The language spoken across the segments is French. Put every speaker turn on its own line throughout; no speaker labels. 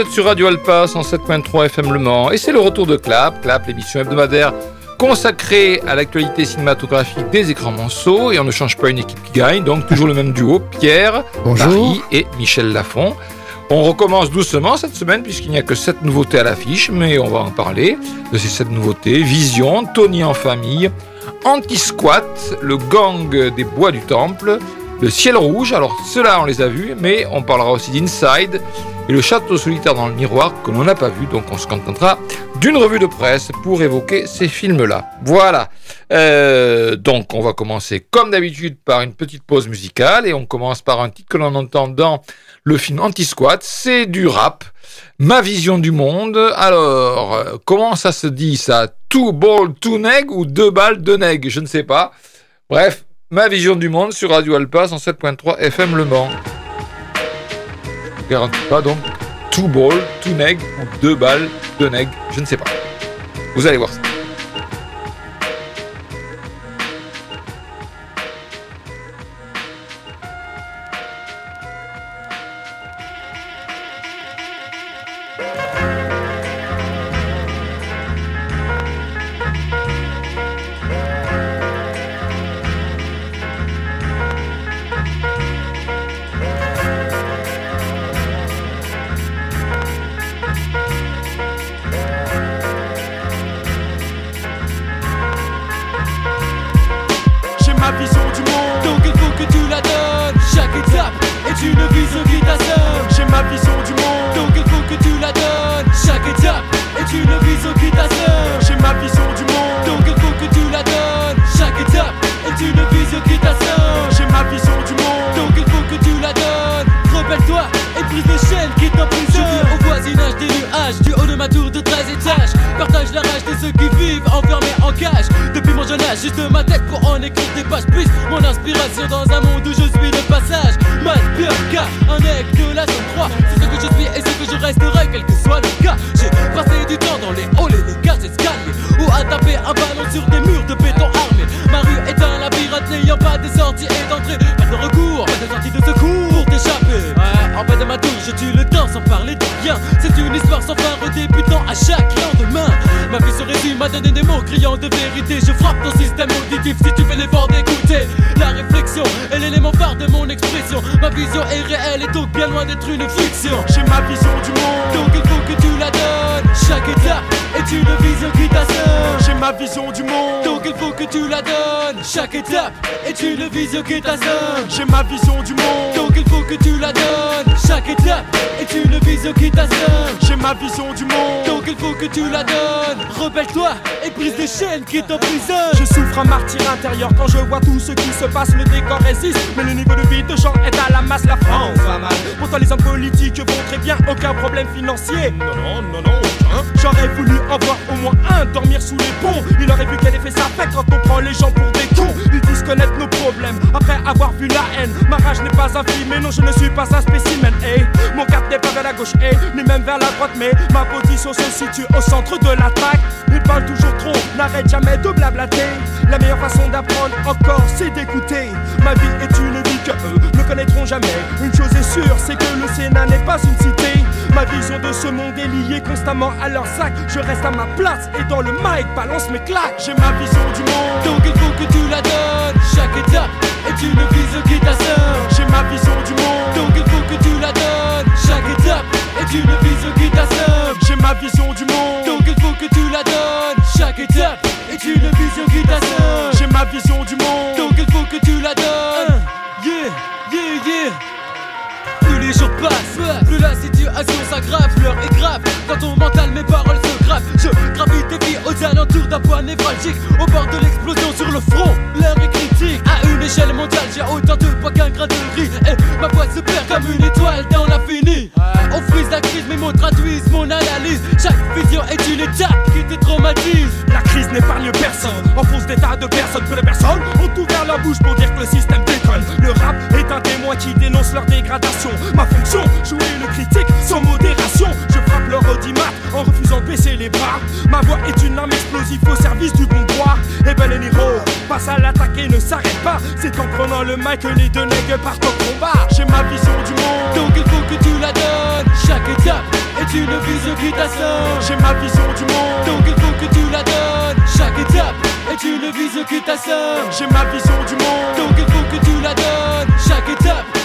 Bonjour, vous êtes sur Radio Alpa 107.3 FM Le Mans et c'est le retour de Clap, Clap, l'émission hebdomadaire consacrée à l'actualité cinématographique des écrans monceaux et on ne change pas une équipe qui gagne, donc toujours le même duo, Pierre, Marie et Michel Lafont. On recommence doucement cette semaine puisqu'il n'y a que 7 nouveautés à l'affiche, mais on va en parler de ces 7 nouveautés. Vision, Tony en famille, Anti-Squat, le gang des bois du temple, le ciel rouge, alors ceux-là on les a vus, mais on parlera aussi d'Inside et le château solitaire dans le miroir que l'on n'a pas vu, donc on se contentera d'une revue de presse pour évoquer ces films-là. Voilà. Euh, donc on va commencer comme d'habitude par une petite pause musicale et on commence par un titre que l'on entend dans le film Anti-Squat, c'est du rap. Ma vision du monde. Alors, euh, comment ça se dit ça? Two ball, two neg ou deux balles, deux neg? Je ne sais pas. Bref, Ma vision du monde sur Radio Alpa 107.3 FM Le Mans. Je garantis pas donc two ball, two neg ou deux balles, deux neg, je ne sais pas. Vous allez voir ça.
J'ai ma vision du monde,
donc il faut que tu la donnes. Chaque étape est une vision qui t'assomme.
J'ai ma vision du monde,
donc il faut que tu la donnes. Rebelle-toi et brise les chaînes qui t'emprisonnent.
Je souffre un martyr intérieur quand je vois tout ce qui se passe. Le décor résiste, mais le niveau de vie de gens est à la masse. La France va mal. Pourtant, les hommes politiques vont très bien, aucun problème financier.
Non, non, non, non.
J'aurais voulu en voir au moins un dormir sous les ponts. Il aurait vu quel effet ça fait quand on prend les gens pour des cons. Ils disent connaître nos problèmes après avoir vu la haine. Ma rage n'est pas infime, mais non, je ne suis pas un spécimen. Hey, mon cap n'est pas vers la gauche, hey, ni même vers la droite, mais ma position se situe au centre de l'attaque. Ils parlent toujours trop, n'arrête jamais de blablater. La meilleure façon d'apprendre encore, c'est d'écouter. Ma vie est une vie que eux connaîtront jamais. Une chose est sûre, c'est que le Sénat n'est pas une cité. Ma vision de ce monde est liée constamment à leur sac. Je reste à ma place et dans le mic balance mes claques. J'ai ma vision du monde,
donc il faut que tu la donnes. Chaque étape est une vision qui t'assomme.
J'ai ma vision du monde,
donc il faut que tu la donnes. Chaque étape est une vision qui t'assomme.
J'ai ma vision du monde,
donc il faut que tu la donnes. Chaque étape est une vision qui t'assomme.
J'ai ma vision du monde,
donc il faut que tu la donnes. Yeah, yeah. Plus les jours passent, plus la situation s'aggrave, l'heure est grave. Dans ton mental, mes paroles se gravent. Je gravite des vies aux alentours d'un point névralgique, au bord de l'explosion sur le front. L'heure est critique. À une échelle mondiale, j'ai autant de poids qu'un grain de riz. Et ma voix se perd comme une étoile dans l'infini. On frise la crise, mes mots traduisent mon analyse. Chaque vision est une étape qui te traumatise.
La crise n'épargne personne, enfonce des tas de personnes que les personnes ont ouvert la bouche pour dire que le système leur dégradation. Ma fonction, jouer le critique sans modération. Je frappe leur audimat en refusant de baisser les bras. Ma voix est une arme explosive au service du bon droit. Et ben les passe à l'attaque et ne s'arrête pas. C'est en prenant le mic que les deux nègres partent au combat. J'ai ma vision du monde,
donc il faut que tu la donnes. Chaque étape est une vision qui t'assomme.
J'ai ma vision du monde,
donc il faut que tu la donnes. Chaque étape est une vision qui t'assomme.
J'ai ma vision du monde,
donc il faut que tu la donnes. Chaque étape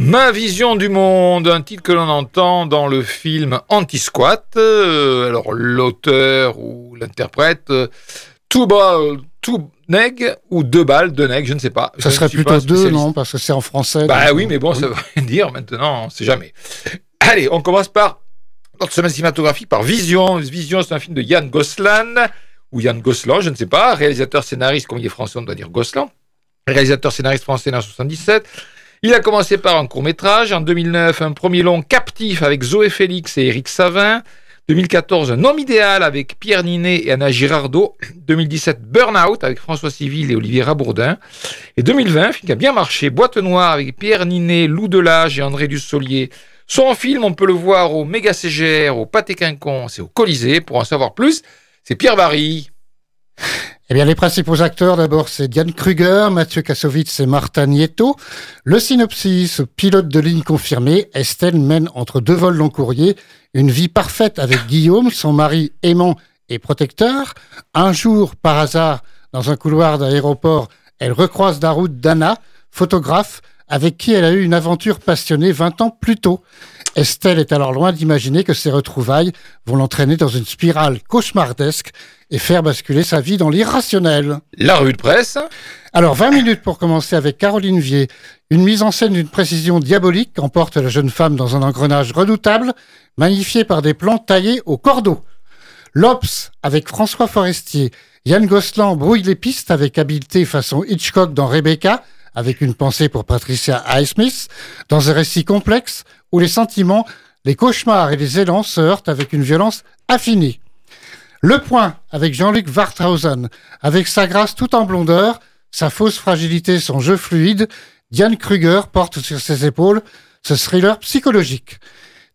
Ma vision du monde,
un titre que l'on entend dans le film Anti-Squat. Euh, alors l'auteur ou l'interprète, euh, Two Ball, Two Neg ou Deux balles, Deux Neg, je ne sais pas.
Ça
Je
serait
ne
plutôt deux, non Parce que c'est en français.
Bah oui,
euh,
mais bon, ça veut rien dire maintenant, on sait jamais. Allez, on commence par notre semaine cinématographique par Vision. Vision, c'est un film de Yann Goslan, ou Yann Goslan, je ne sais pas, réalisateur scénariste, comme il est français, on doit dire Goslan. Réalisateur scénariste français en 77. Il a commencé par un court-métrage. En 2009, un premier long captif avec Zoé Félix et Eric Savin. 2014, un homme idéal avec Pierre Ninet et Anna Girardot. 2017, Burnout avec François Civil et Olivier Rabourdin. Et 2020, un film qui a bien marché, Boîte Noire avec Pierre Ninet, Lou Delage et André Dussolier. Son film, on peut le voir au Méga CGR, au Pâté Quinconce et au Colisée. Pour en savoir plus, c'est Pierre Barry.
Eh bien, les principaux acteurs, d'abord, c'est Diane Kruger, Mathieu Kassovitz et Martin Nieto. Le synopsis, pilote de ligne confirmé, Estelle mène entre deux vols long courrier une vie parfaite avec Guillaume, son mari aimant et protecteur. Un jour, par hasard, dans un couloir d'aéroport, elle recroise la route d'Anna, photographe, avec qui elle a eu une aventure passionnée 20 ans plus tôt. Estelle est alors loin d'imaginer que ces retrouvailles vont l'entraîner dans une spirale cauchemardesque et faire basculer sa vie dans l'irrationnel.
La revue de presse.
Alors, 20 minutes pour commencer avec Caroline Vier. Une mise en scène d'une précision diabolique emporte la jeune femme dans un engrenage redoutable, magnifié par des plans taillés au cordeau. L'Obs avec François Forestier. Yann Gosselin brouille les pistes avec habileté façon Hitchcock dans Rebecca, avec une pensée pour Patricia Highsmith, dans un récit complexe où les sentiments, les cauchemars et les élans se heurtent avec une violence affinée. Le point avec Jean-Luc Warthausen, avec sa grâce tout en blondeur, sa fausse fragilité, son jeu fluide, Diane Kruger porte sur ses épaules ce thriller psychologique.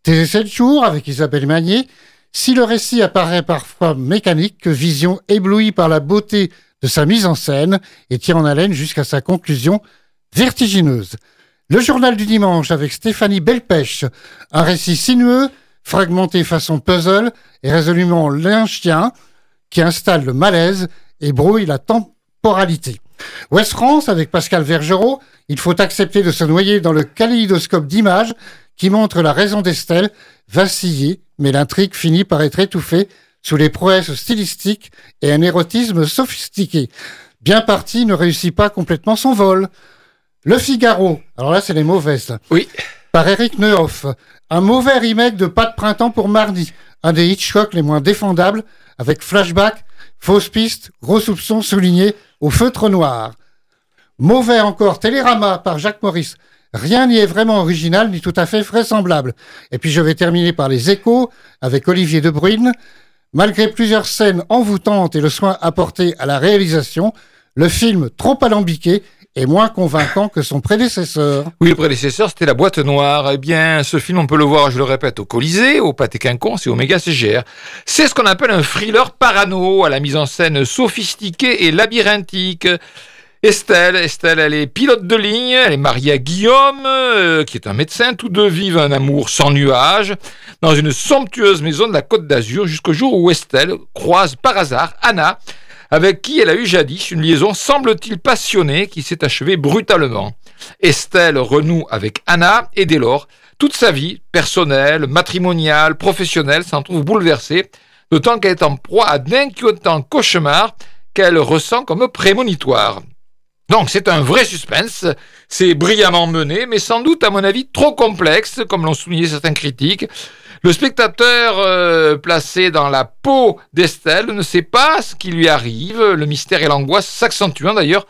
Tes 7 jours avec Isabelle Magnier, si le récit apparaît parfois mécanique, que Vision éblouie par la beauté de sa mise en scène et tient en haleine jusqu'à sa conclusion vertigineuse. Le journal du dimanche avec Stéphanie Belpêche, un récit sinueux, fragmenté façon puzzle et résolument lynchien qui installe le malaise et brouille la temporalité. Ouest France avec Pascal Vergerot, il faut accepter de se noyer dans le kaléidoscope d'images qui montre la raison d'Estelle vaciller, mais l'intrigue finit par être étouffée sous les prouesses stylistiques et un érotisme sophistiqué. Bien parti ne réussit pas complètement son vol. Le Figaro, alors là c'est les mauvaises,
Oui.
par Eric Neuhoff. Un mauvais remake de Pas de printemps pour mardi, un des Hitchcock les moins défendables, avec flashback, fausse piste, gros soupçons soulignés au feutre noir. Mauvais encore Télérama par Jacques Maurice. Rien n'y est vraiment original ni tout à fait vraisemblable. Et puis je vais terminer par les échos avec Olivier De Bruyne. Malgré plusieurs scènes envoûtantes et le soin apporté à la réalisation, le film trop alambiqué est moins convaincant que son prédécesseur.
Oui, le prédécesseur, c'était La Boîte Noire. Eh bien, ce film, on peut le voir, je le répète, au Colisée, au Pâté Quinconce et au Méga CGR. C'est ce qu'on appelle un thriller parano, à la mise en scène sophistiquée et labyrinthique. Estelle, Estelle, elle est pilote de ligne, elle est mariée à Guillaume, euh, qui est un médecin. Tous deux vivent un amour sans nuage dans une somptueuse maison de la Côte d'Azur jusqu'au jour où Estelle croise par hasard Anna, avec qui elle a eu jadis une liaison semble-t-il passionnée qui s'est achevée brutalement. Estelle renoue avec Anna et dès lors, toute sa vie, personnelle, matrimoniale, professionnelle, s'en trouve bouleversée, d'autant qu'elle est en proie à d'inquiétants cauchemars qu'elle ressent comme prémonitoires. Donc c'est un vrai suspense, c'est brillamment mené, mais sans doute à mon avis trop complexe, comme l'ont souligné certains critiques. Le spectateur euh, placé dans la peau d'Estelle ne sait pas ce qui lui arrive, le mystère et l'angoisse s'accentuant d'ailleurs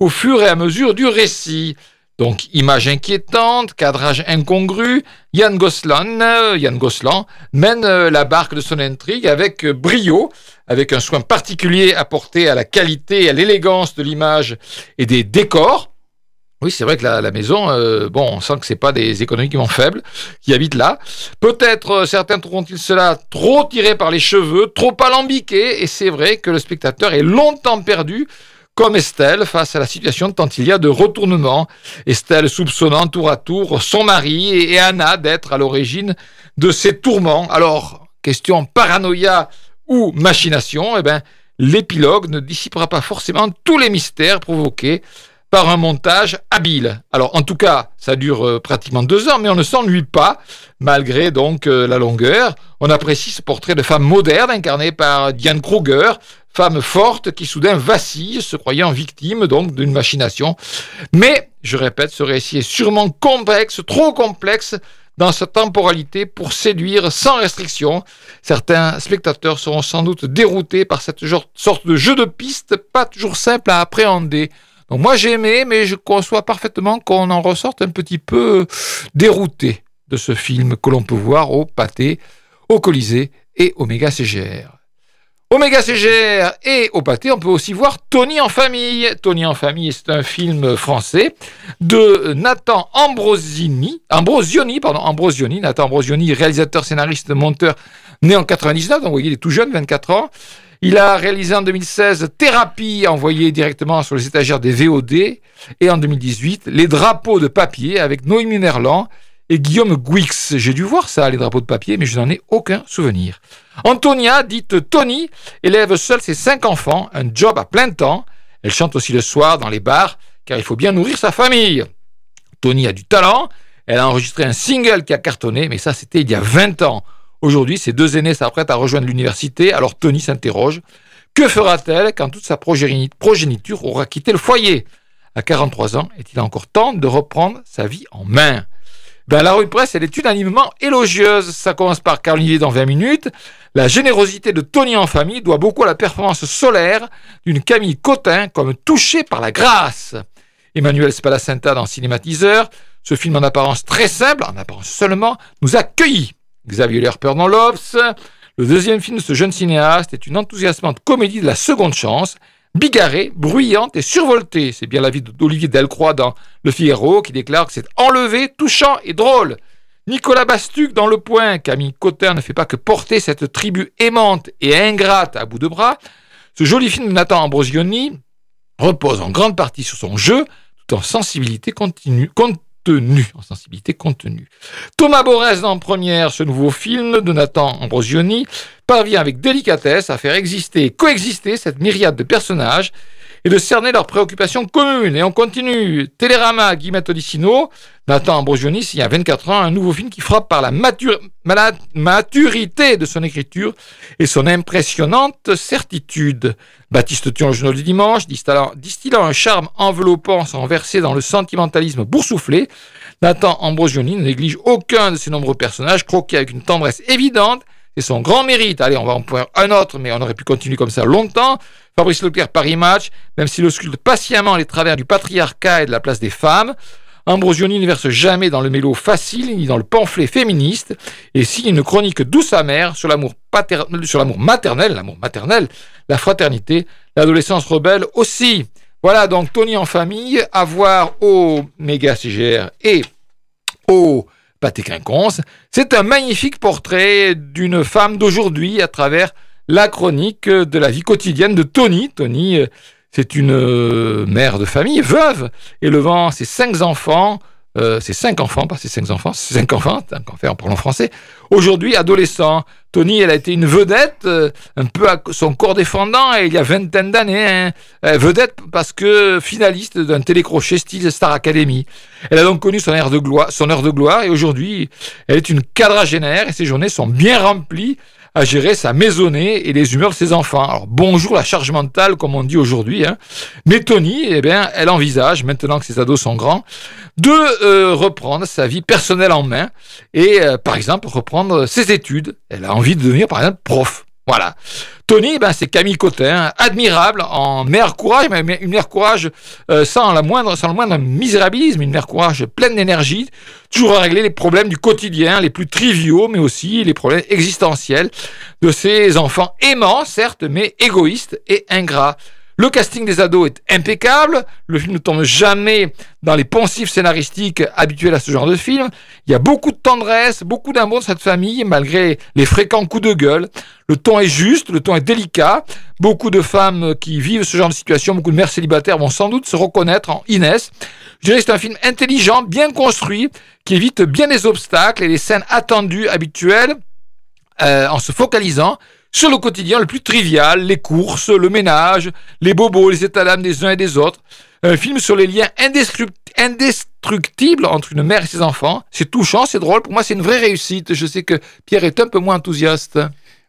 au fur et à mesure du récit. Donc image inquiétante, cadrage incongru, Yann Goslan, euh, mène euh, la barque de son intrigue avec euh, brio, avec un soin particulier apporté à la qualité et à l'élégance de l'image et des décors. Oui, c'est vrai que la, maison, euh, bon, on sent que c'est pas des économiquement faibles qui habitent là. Peut-être euh, certains trouveront-ils cela trop tiré par les cheveux, trop alambiqué, et c'est vrai que le spectateur est longtemps perdu, comme Estelle, face à la situation tant il y a de retournement. Estelle soupçonnant tour à tour son mari et Anna d'être à l'origine de ces tourments. Alors, question paranoïa ou machination, eh ben, l'épilogue ne dissipera pas forcément tous les mystères provoqués par un montage habile. Alors en tout cas, ça dure euh, pratiquement deux heures, mais on ne s'ennuie pas, malgré donc euh, la longueur. On apprécie ce portrait de femme moderne incarné par Diane Kruger, femme forte qui soudain vacille, se croyant victime donc d'une machination. Mais, je répète, ce récit est sûrement complexe, trop complexe dans sa temporalité pour séduire sans restriction. Certains spectateurs seront sans doute déroutés par cette sorte de jeu de piste pas toujours simple à appréhender. Moi j'ai aimé, mais je conçois parfaitement qu'on en ressorte un petit peu dérouté de ce film que l'on peut voir au Pâté, au Colisée et au Méga CGR. Au Méga CGR et au Pâté, on peut aussi voir Tony en famille. Tony en famille, c'est un film français de Nathan Ambrosini, Ambrosioni, pardon, Ambrosioni, Nathan Ambrosioni, réalisateur, scénariste, monteur, né en 99, donc vous voyez, il est tout jeune, 24 ans. Il a réalisé en 2016 Thérapie, envoyée directement sur les étagères des VOD, et en 2018 Les drapeaux de papier avec Noémie Merlan et Guillaume Guix. J'ai dû voir ça, les drapeaux de papier, mais je n'en ai aucun souvenir. Antonia, dite Tony, élève seule ses cinq enfants, un job à plein temps. Elle chante aussi le soir dans les bars, car il faut bien nourrir sa famille. Tony a du talent, elle a enregistré un single qui a cartonné, mais ça c'était il y a 20 ans. Aujourd'hui, ses deux aînés s'apprêtent à rejoindre l'université, alors Tony s'interroge. Que fera-t-elle quand toute sa progéniture aura quitté le foyer? À 43 ans, est-il encore temps de reprendre sa vie en main? Ben, La rue presse, elle est unanimement élogieuse. Ça commence par Carl dans 20 minutes. La générosité de Tony en famille doit beaucoup à la performance solaire d'une Camille Cotin comme touchée par la grâce. Emmanuel Spalacinta dans Cinématiseur, ce film en apparence très simple, en apparence seulement, nous a cueillis. Xavier Lerper dans l'Obs. Le deuxième film de ce jeune cinéaste est une enthousiasmante comédie de la seconde chance, bigarrée, bruyante et survoltée. C'est bien l'avis d'Olivier Delcroix dans Le Figaro qui déclare que c'est enlevé, touchant et drôle. Nicolas Bastuc dans Le Point, Camille Cotin ne fait pas que porter cette tribu aimante et ingrate à bout de bras. Ce joli film de Nathan Ambrosioni repose en grande partie sur son jeu, tout en sensibilité continue, en sensibilité contenue. Thomas Borès en première, ce nouveau film de Nathan Ambrosioni, parvient avec délicatesse à faire exister et coexister cette myriade de personnages et de cerner leurs préoccupations communes. Et on continue. Télérama, Guillemette Odissino, Nathan Ambrosioni, il y a 24 ans, un nouveau film qui frappe par la, maturité de son écriture et son impressionnante certitude. Baptiste Thion, journal du dimanche, distillant, un charme enveloppant sans verser dans le sentimentalisme boursouflé, Nathan Ambrosioni ne néglige aucun de ses nombreux personnages, croqués avec une tendresse évidente, c'est son grand mérite. Allez, on va en prendre un autre, mais on aurait pu continuer comme ça longtemps. Fabrice Leclerc, Paris Match, même s'il ausculte patiemment les travers du patriarcat et de la place des femmes, Ambrosioni ne verse jamais dans le mélo facile ni dans le pamphlet féministe et signe une chronique douce amère sur l'amour maternel, l'amour maternel, la fraternité, l'adolescence rebelle aussi. Voilà donc Tony en famille, à voir au méga CGR et au Pâté Quinconce. C'est un magnifique portrait d'une femme d'aujourd'hui à travers la chronique de la vie quotidienne de Tony. Tony, euh, c'est une euh, mère de famille, veuve, élevant ses cinq enfants, euh, ses cinq enfants, pas ses cinq enfants, ses cinq enfants, en parlant français, aujourd'hui adolescent. Tony, elle a été une vedette, un peu à son corps défendant, il y a vingtaine d'années. Hein. vedette parce que finaliste d'un télécrochet style Star Academy. Elle a donc connu son heure de gloire, son heure de gloire et aujourd'hui, elle est une quadragénaire et ses journées sont bien remplies à gérer sa maisonnée et les humeurs de ses enfants. Alors bonjour la charge mentale, comme on dit aujourd'hui. Hein. Mais Tony, eh bien, elle envisage, maintenant que ses ados sont grands, de euh, reprendre sa vie personnelle en main et, euh, par exemple, reprendre ses études. Elle a envie de devenir, par exemple, prof. Voilà. Tony, ben, c'est Camille Cotin, admirable, en mère courage, mais une mère courage euh, sans, la moindre, sans le moindre misérabilisme, une mère courage pleine d'énergie, toujours à régler les problèmes du quotidien, les plus triviaux, mais aussi les problèmes existentiels de ses enfants aimants, certes, mais égoïstes et ingrats.
Le casting des ados est impeccable. Le film ne tombe jamais dans les poncifs scénaristiques habituels à ce genre de film. Il y a beaucoup de tendresse, beaucoup d'amour dans cette famille, malgré les fréquents coups de gueule. Le ton est juste, le ton est délicat. Beaucoup de femmes qui vivent ce genre de situation, beaucoup de mères célibataires vont sans doute se reconnaître en Inès. Je dirais que c'est un film intelligent, bien construit, qui évite bien les obstacles et les scènes attendues habituelles euh, en se focalisant sur le quotidien le plus trivial, les courses, le ménage, les bobos, les états d'âme des uns et des autres. Un film sur les liens indestructibles entre une mère et ses enfants. C'est touchant, c'est drôle. Pour moi, c'est une vraie réussite. Je sais que Pierre est un peu moins enthousiaste.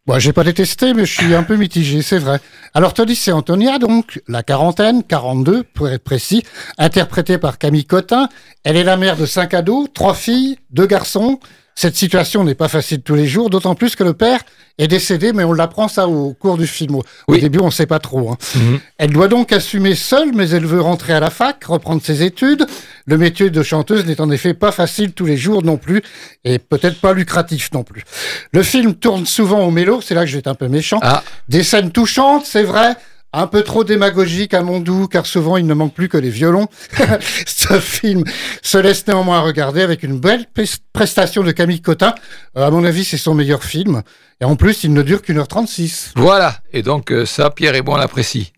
Moi, j'ai pas détesté, mais je suis un peu mitigé, c'est vrai. Alors, Tony, c'est Antonia, donc, la quarantaine, 42, pour être précis, interprétée par Camille Cotin. Elle est la mère de cinq ados, trois filles, deux garçons. Cette situation n'est pas facile tous les jours, d'autant plus que le père est décédé, mais on l'apprend ça au cours du film. Au début, on ne sait pas trop. Hein. Mhm. Elle doit donc assumer seule, mais elle veut rentrer à la fac, reprendre ses études. Le métier de chanteuse n'est en effet pas facile tous les jours non plus, et peut-être pas lucratif non plus. Le film tourne souvent au mélo, c'est là que je vais être un peu méchant. Ah. Des scènes touchantes, c'est vrai, un peu trop démagogique à mon doux, car souvent il ne manque plus que les violons. Ce film se laisse néanmoins regarder avec une belle prestation de Camille Cotin. Euh, à mon avis, c'est son meilleur film. Et en plus, il ne dure qu'une heure trente-six.
Voilà. Et donc, euh, ça, Pierre et bon l'apprécie.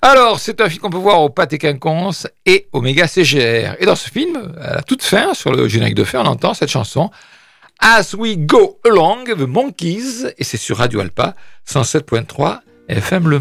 Alors, c'est un film qu'on peut voir au Pâté Quinconce et au Méga CGR. Et dans ce film, à la toute fin, sur le générique de fin, on entend cette chanson As We Go Along, The Monkeys, et c'est sur Radio Alpa, 107.3 FM Le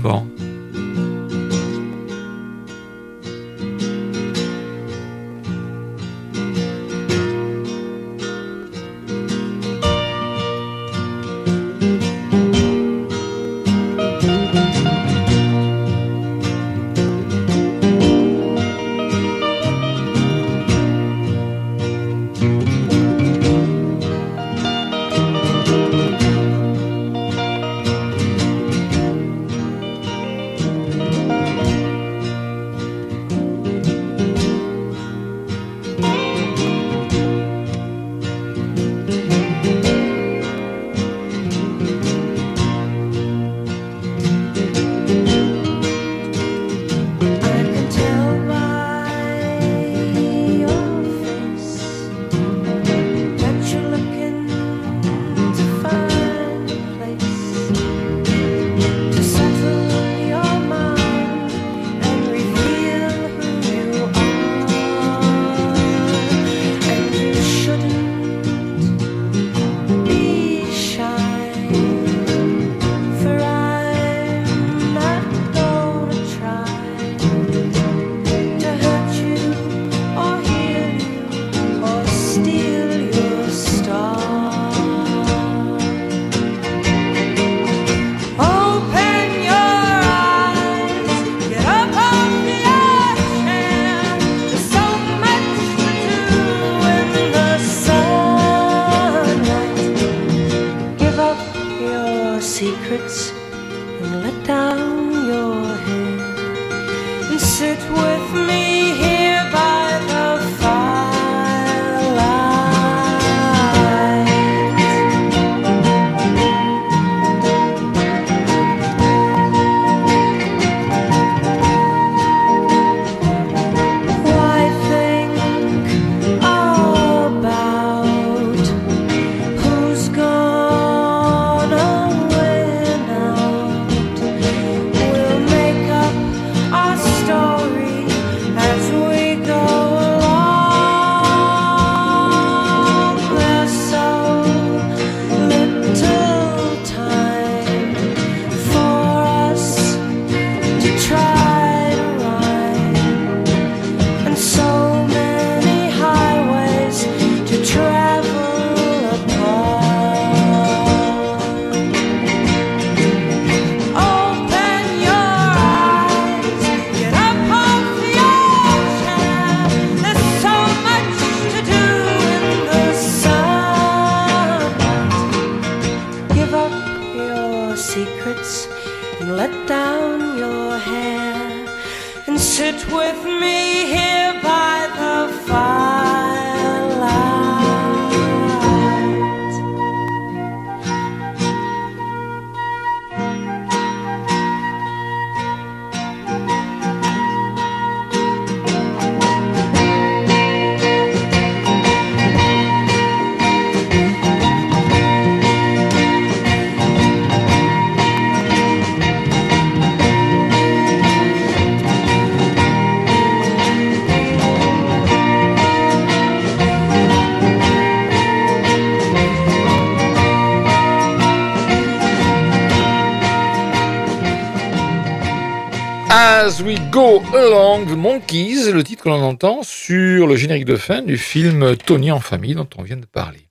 Along the Monkeys, le titre que l'on entend sur le générique de fin du film Tony en famille dont on vient de parler.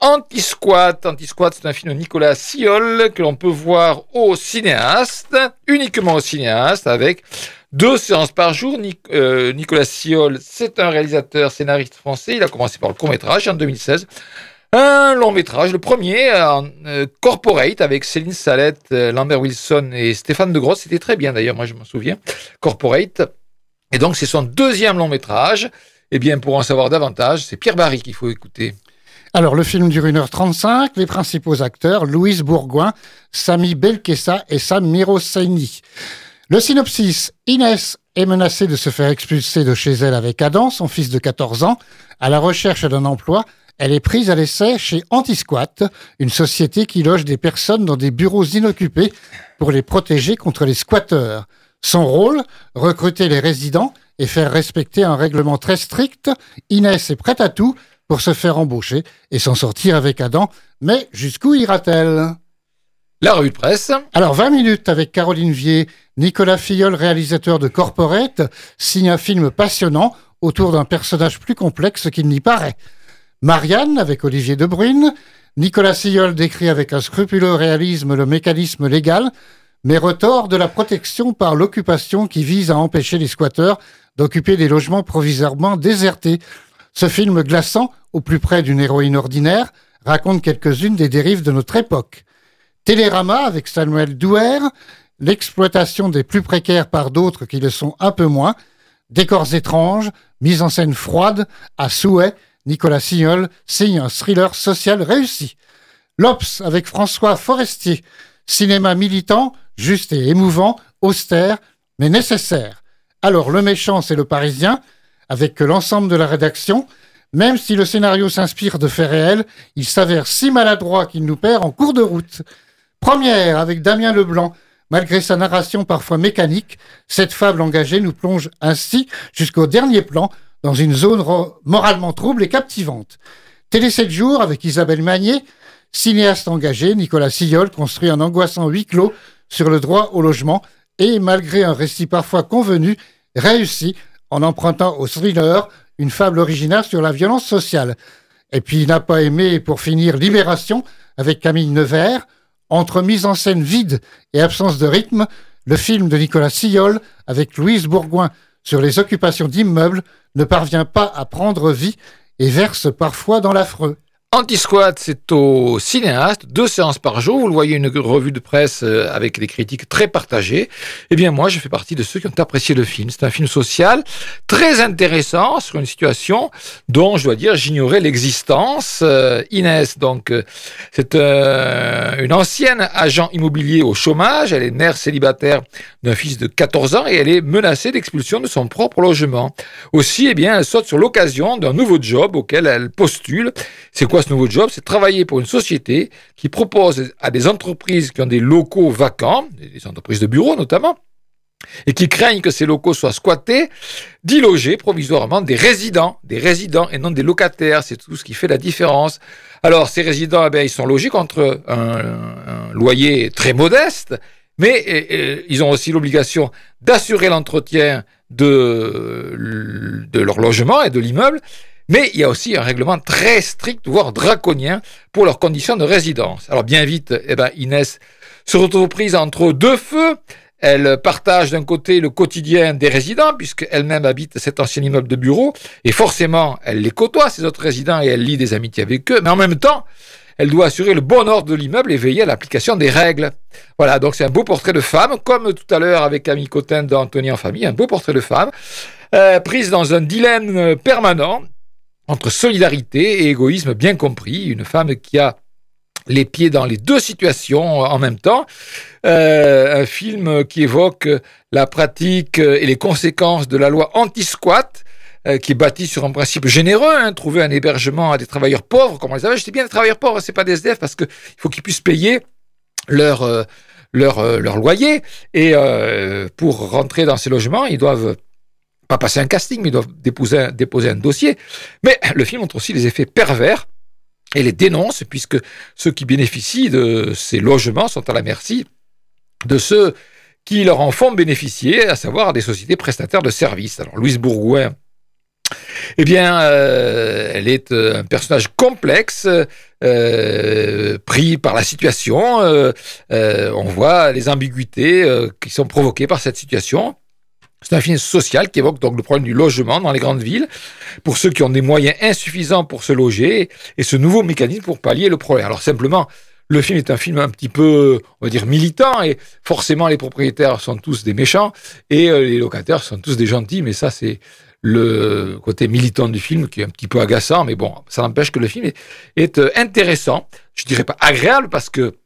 Anti-Squat, Anti-Squat, c'est un film de Nicolas Siol que l'on peut voir au cinéaste, uniquement au cinéaste, avec deux séances par jour. Euh, Nicolas Siol, c'est un réalisateur scénariste français. Il a commencé par le court métrage en 2016 un long métrage, le premier, euh, Corporate, avec Céline Salette, euh, Lambert Wilson et Stéphane de Grosse. C'était très bien d'ailleurs, moi je m'en souviens. Corporate. Et donc c'est son deuxième long métrage. Eh bien, pour en savoir davantage, c'est Pierre Barry qu'il faut écouter.
Alors, le film dure 1h35. Les principaux acteurs, Louise Bourgoin, Sami Belkessa et Sam Mirosaini. Le synopsis, Inès est menacée de se faire expulser de chez elle avec Adam, son fils de 14 ans, à la recherche d'un emploi elle est prise à l'essai chez Antisquat, une société qui loge des personnes dans des bureaux inoccupés pour les protéger contre les squatteurs. Son rôle, recruter les résidents et faire respecter un règlement très strict. Inès est prête à tout pour se faire embaucher et s'en sortir avec Adam. Mais jusqu'où ira-t-elle?
La revue de presse.
Alors 20 minutes avec Caroline Vier. Nicolas Filleul, réalisateur de Corporate, signe un film passionnant autour d'un personnage plus complexe qu'il n'y paraît. Marianne avec Olivier De Bruyne, Nicolas Sillol décrit avec un scrupuleux réalisme le mécanisme légal, mais retort de la protection par l'occupation qui vise à empêcher les squatteurs d'occuper des logements provisoirement désertés. Ce film glaçant, au plus près d'une héroïne ordinaire, raconte quelques-unes des dérives de notre époque. Télérama avec Samuel Douer, l'exploitation des plus précaires par d'autres qui le sont un peu moins, décors étranges, mise en scène froide, à souhait, Nicolas Signol signe un thriller social réussi. L'Obs avec François Forestier. Cinéma militant, juste et émouvant, austère, mais nécessaire. Alors, le méchant, c'est le Parisien, avec l'ensemble de la rédaction. Même si le scénario s'inspire de faits réels, il s'avère si maladroit qu'il nous perd en cours de route. Première, avec Damien Leblanc. Malgré sa narration parfois mécanique, cette fable engagée nous plonge ainsi jusqu'au dernier plan dans une zone moralement trouble et captivante. Télé 7 jours avec Isabelle Magnier, cinéaste engagé, Nicolas Sillol construit un angoissant huis clos sur le droit au logement et, malgré un récit parfois convenu, réussi en empruntant au thriller une fable originale sur la violence sociale. Et puis il n'a pas aimé, pour finir, Libération avec Camille Nevers, entre mise en scène vide et absence de rythme, le film de Nicolas Sillol avec Louise Bourgoin sur les occupations d'immeubles ne parvient pas à prendre vie et verse parfois dans l'affreux.
Anti-Squat, c'est au cinéaste, deux séances par jour. Vous le voyez, une revue de presse euh, avec des critiques très partagées. Eh bien, moi, je fais partie de ceux qui ont apprécié le film. C'est un film social très intéressant sur une situation dont, je dois dire, j'ignorais l'existence. Euh, Inès, donc, euh, c'est une ancienne agent immobilier au chômage. Elle est mère célibataire d'un fils de 14 ans et elle est menacée d'expulsion de son propre logement. Aussi, eh bien, elle saute sur l'occasion d'un nouveau job auquel elle postule. C'est quoi ce nouveau job C'est travailler pour une société qui propose à des entreprises qui ont des locaux vacants, des entreprises de bureaux notamment, et qui craignent que ces locaux soient squattés, d'y loger provisoirement des résidents, des résidents et non des locataires. C'est tout ce qui fait la différence. Alors, ces résidents, eh ils sont logés contre un, loyer très modeste, mais ils ont aussi l'obligation d'assurer l'entretien de, de leur logement et de l'immeuble. Mais il y a aussi un règlement très strict, voire draconien, pour leurs conditions de résidence. Alors bien vite, eh ben, Inès se retrouve prise entre deux feux. Elle partage d'un côté le quotidien des résidents, puisqu'elle-même habite cet ancien immeuble de bureau, et forcément, elle les côtoie, ces autres résidents, et elle lie des amitiés avec eux, mais en même temps, elle doit assurer le bon ordre de l'immeuble et veiller à l'application des règles. Voilà, donc c'est un beau portrait de femme, comme tout à l'heure avec Camille Cotin d'Anthony en famille, un beau portrait de femme, euh, prise dans un dilemme permanent, entre solidarité et égoïsme bien compris. Une femme qui a les pieds dans les deux situations en même temps. Euh, un film qui évoque la pratique et les conséquences de la loi anti-squat, euh, qui est bâtie sur un principe généreux, hein, trouver un hébergement à des travailleurs pauvres, comme on les avait. Je bien des travailleurs pauvres, c'est pas des SDF, parce qu'il faut qu'ils puissent payer leur, euh, leur, leur loyer. Et pour rentrer dans ces logements, ils doivent pas passer un casting, mais ils doivent déposer, un dossier. Mais le film montre aussi les effets pervers et les dénonce, puisque ceux qui bénéficient de ces logements sont à la merci de ceux qui leur en font bénéficier, à savoir des sociétés prestataires de services. Alors Louise Bourgoin, eh bien, euh, elle est euh, un personnage complexe, euh, pris par la situation. on voit les ambiguïtés qui sont provoquées par cette situation. C'est un film social qui évoque donc le problème du logement dans les grandes villes, pour ceux qui ont des moyens insuffisants pour se loger, et ce nouveau mécanisme pour pallier le problème. Alors simplement, le film est un film un petit peu, on va dire, militant, et forcément les propriétaires sont tous des méchants, et les locataires sont tous des gentils, mais ça c'est le côté militant du film qui est un petit peu agaçant, mais bon, ça n'empêche que le film est, euh, intéressant. Je dirais pas agréable parce que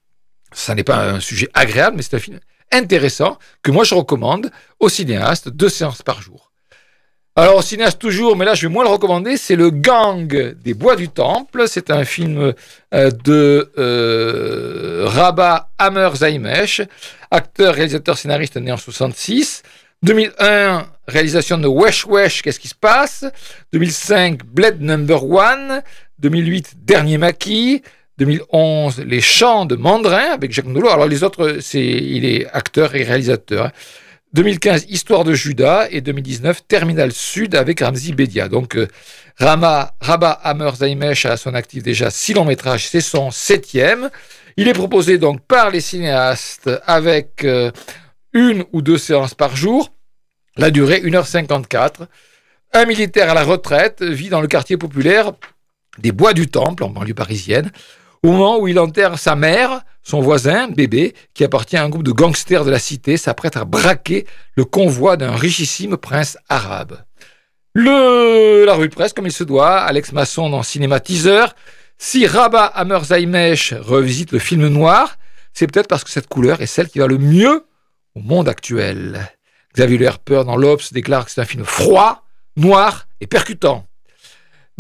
ça n'est pas un sujet agréable, mais c'est un film intéressant que moi je recommande aux cinéastes deux séances par jour. Alors au cinéaste toujours, mais là je vais moins le recommander, c'est le Gang des Bois du Temple. C'est un film euh, de euh, Rabat Hammer Zaimesh, acteur, réalisateur, scénariste né en 66. 2001, réalisation de Wesh Wesh, qu'est-ce qui se passe? 2005, Blade Number One. 2008, Dernier Maquis. 2011, Les Chants de Mandrin avec Jacques Nolot. Alors les autres, c'est il est acteur et réalisateur. 2015, Histoire de Judas et 2019, Terminal Sud avec Ramzi Bedia. Donc euh, Rama, Rabat Hammer Zaimesh a son actif déjà six longs métrages, c'est son septième. Il est proposé donc par les cinéastes avec euh, une ou deux séances par jour. La durée, 1h54. Un militaire à la retraite vit dans le quartier populaire des Bois du Temple, en banlieue parisienne, au moment où il enterre sa mère, son voisin, bébé, qui appartient à un groupe de gangsters de la cité, s'apprête à braquer le convoi d'un richissime prince arabe. Le, la rue presse, comme il se doit, Alex Masson dans Cinématiseur. Si Rabat Hammer Zaimesh revisite le film noir, c'est peut-être parce que cette couleur est celle qui va le mieux au monde actuel. Xavier Harper dans l'Obs déclare que c'est un film froid, noir et percutant.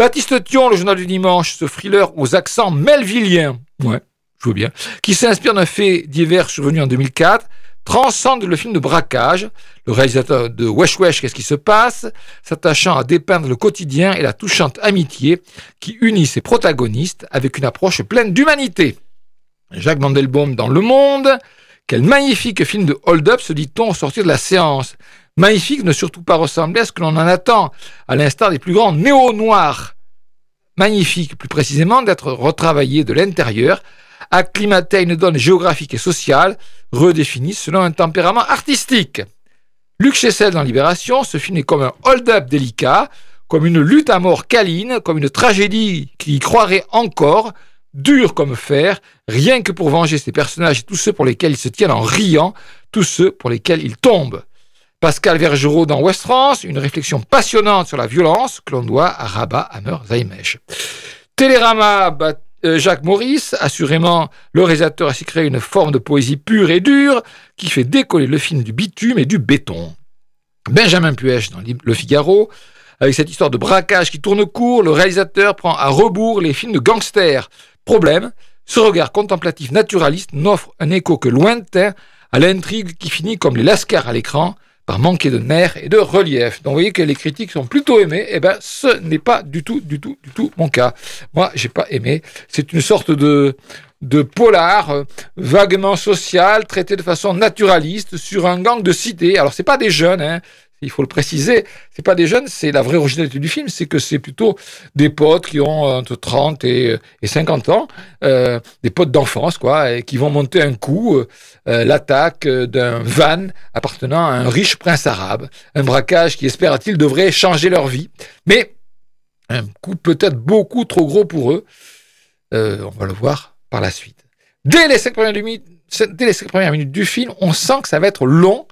Baptiste Thion, le journal du dimanche, ce thriller aux accents melvilliens, ouais, je veux bien, qui s'inspire d'un fait divers survenu en 2004, transcende le film de braquage. Le réalisateur de Wesh Wesh, qu'est-ce qui se passe? S'attachant à dépeindre le quotidien et la touchante amitié qui unit ses protagonistes avec une approche pleine d'humanité. Jacques Mandelbaum dans Le Monde, quel magnifique film de hold-up se dit-on au sortir de la séance. Magnifique ne surtout pas ressembler à ce que l'on en attend, à l'instar des plus grands néo-noirs. Magnifique, plus précisément, d'être retravaillé de l'intérieur, acclimaté à une donne géographique et sociale, redéfinie selon un tempérament artistique. Luc Chessel dans Libération, ce film est comme un hold-up délicat, comme une lutte à mort câline, comme une tragédie qui y croirait encore, dur comme fer, rien que pour venger ses personnages et tous ceux pour lesquels ils se tiennent en riant, tous ceux pour lesquels ils tombent. Pascal Vergerot dans West France, une réflexion passionnante sur la violence que l'on doit à Rabat Hammer Zaimesh. Télérama, euh, Jacques Maurice, assurément, le réalisateur a créé une forme de poésie pure et dure qui fait décoller le film du bitume et du béton. Benjamin Puech dans Le Figaro, avec cette histoire de braquage qui tourne court, le réalisateur prend à rebours les films de gangsters Problème, ce regard contemplatif naturaliste n'offre un écho que lointain à l'intrigue qui finit comme les lascars à l'écran manquer de nerfs et de relief. Donc vous voyez que les critiques sont plutôt aimées, eh ben ce n'est pas du tout, du tout, du tout mon cas. Moi, j'ai pas aimé. C'est une sorte de de polar euh, vaguement social, traité de façon naturaliste sur un gang de cité. Alors c'est pas des jeunes, hein, il faut le préciser, c'est pas des jeunes, c'est la vraie originalité du film, c'est que c'est plutôt des potes qui ont entre 30 et, 50 ans, euh, des potes d'enfance, quoi, et qui vont monter un coup, euh, l'attaque d'un van appartenant à un riche prince arabe, un braquage qui, espère-t-il, devrait changer leur vie, mais un coup peut-être beaucoup trop gros pour eux. Euh, on va le voir par la suite. Dès les cinq premières minutes, dès les cinq premières minutes du film, on sent que ça va être long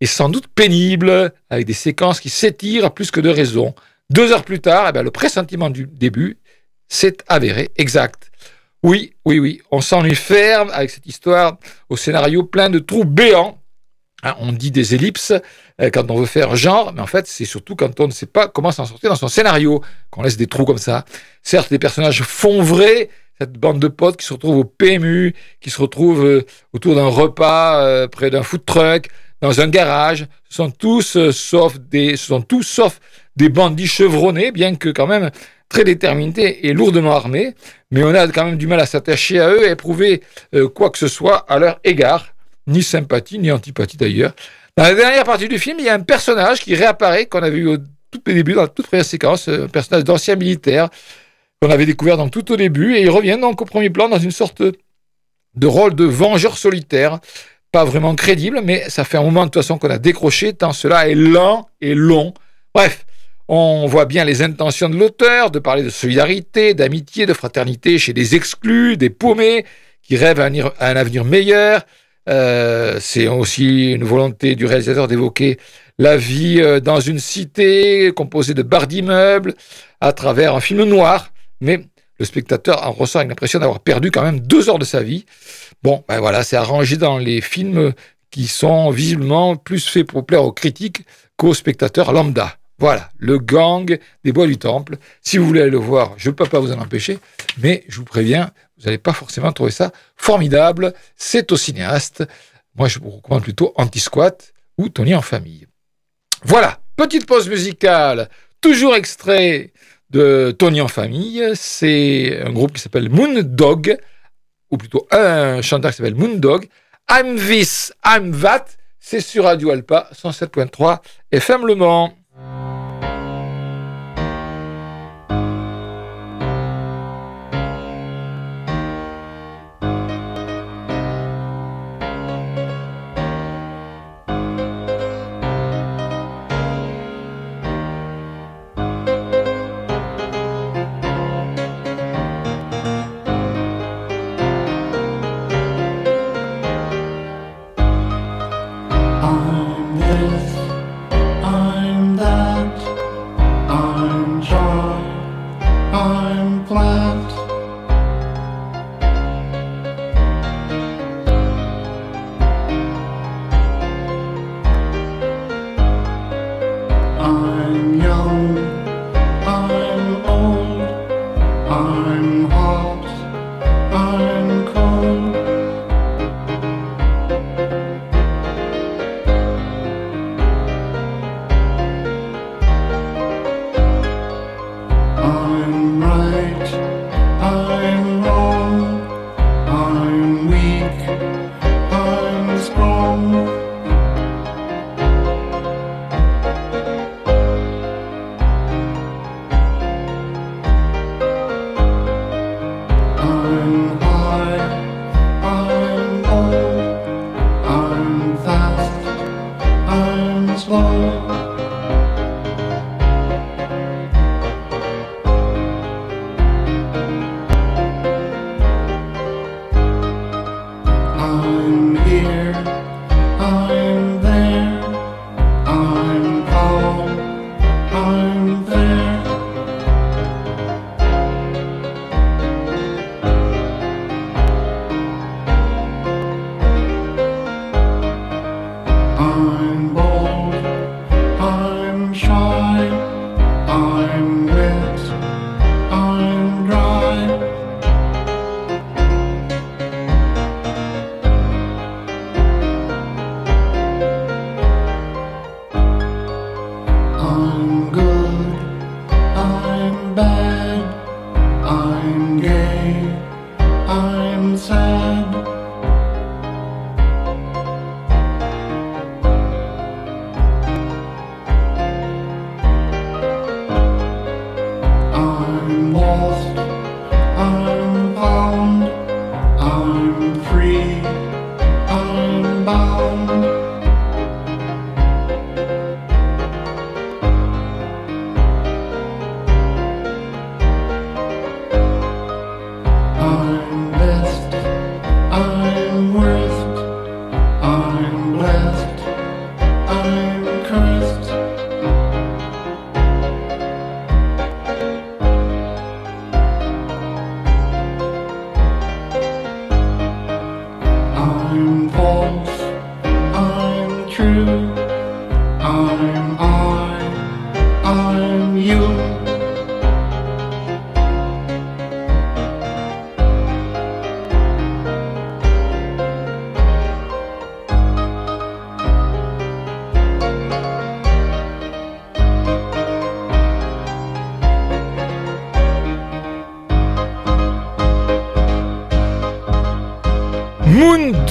et sans doute pénible, avec des séquences qui s'étirent plus que de raison. Deux heures plus tard, eh bien, le pressentiment du début s'est avéré exact. Oui, oui, oui, on s'ennuie ferme avec cette histoire au scénario plein de trous béants. Hein, on dit des ellipses euh, quand on veut faire genre, mais en fait, c'est surtout quand on ne sait pas comment s'en sortir dans son scénario qu'on laisse des trous comme ça. Certes, les personnages font vrai, cette bande de potes qui se retrouvent au PMU, qui se retrouvent euh, autour d'un repas euh, près d'un food truck, dans un garage. Ce sont tous euh, sauf des, ce sont tous sauf des bandits chevronnés, bien que quand même très déterminés et lourdement armés. Mais on a quand même du mal à s'attacher à eux et éprouver euh, quoi que ce soit à leur égard. ni sympathie, ni antipathie d'ailleurs. Dans la dernière partie du film, il y a un personnage qui réapparaît qu'on a vu au tout début, dans la toute première séquence, un personnage d'ancien militaire qu'on avait découvert donc tout au début, et il revient donc au premier plan dans une sorte de rôle de vengeur solitaire, pas vraiment crédible, mais ça fait un moment de toute façon qu'on a décroché, tant cela est lent et long. Bref, on voit bien les intentions de l'auteur de parler de solidarité, d'amitié, de fraternité chez des exclus, des paumés qui rêvent à un, avenir meilleur. Euh, c'est aussi une volonté du réalisateur d'évoquer la vie euh, dans une cité composée de barres d'immeubles à travers un film noir. Mais le spectateur en ressent l'impression d'avoir perdu quand même deux heures de sa vie. Bon, ben voilà, c'est arrangé dans les films qui sont visiblement plus faits pour plaire aux critiques qu'aux spectateurs lambda. Voilà, le gang des bois du temple. Si vous voulez aller le voir, je ne peux pas vous en empêcher, mais je vous préviens, vous n'allez pas forcément trouver ça formidable. C'est au cinéaste. Moi, je vous recommande plutôt Anti-Squat ou Tony en famille. Voilà, petite pause musicale, toujours extrait de Tony en famille. C'est un groupe qui s'appelle Moondog, ou plutôt un chanteur qui s'appelle Moondog. I'm this, I'm that. C'est sur Radio Alpa 107.3 FM Le Mans. I'm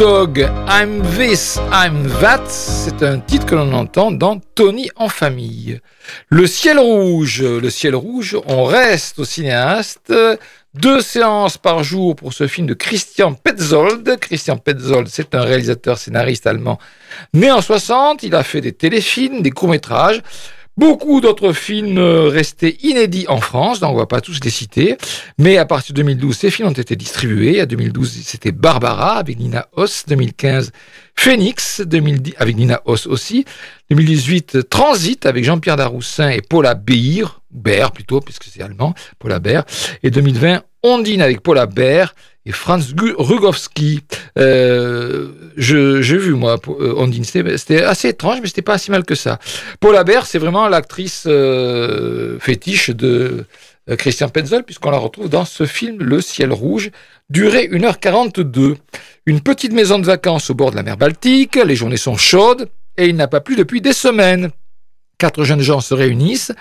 I'm This, I'm That, c'est un titre que l'on entend dans Tony en famille. Le ciel rouge, le ciel rouge, on reste au cinéaste. Deux séances par jour pour ce film de Christian Petzold. Christian Petzold, c'est un réalisateur scénariste allemand né en 60. Il a fait des téléfilms, des courts-métrages. Beaucoup d'autres films restés inédits en France, donc on va pas tous les citer. Mais à partir de 2012, ces films ont été distribués. À 2012, c'était Barbara avec Nina Hoss. 2015, Phoenix 2010, avec Nina Hoss aussi. 2018, Transit avec Jean-Pierre Daroussin et Paula Beir, Baer plutôt, puisque c'est allemand, Paula Baer. Et 2020, Ondine avec Paula Baer Franz Rugowski. Euh, j'ai vu, moi, euh, Ondine. C'était assez étrange, mais c'était pas si mal que ça. Paula Baer, c'est vraiment l'actrice euh, fétiche de Christian Petzold, puisqu'on la retrouve dans ce film Le ciel rouge, durée 1h42. Une petite maison de vacances au bord de la mer Baltique, les journées sont chaudes, et il n'a pas plu depuis des semaines. Quatre jeunes gens se réunissent,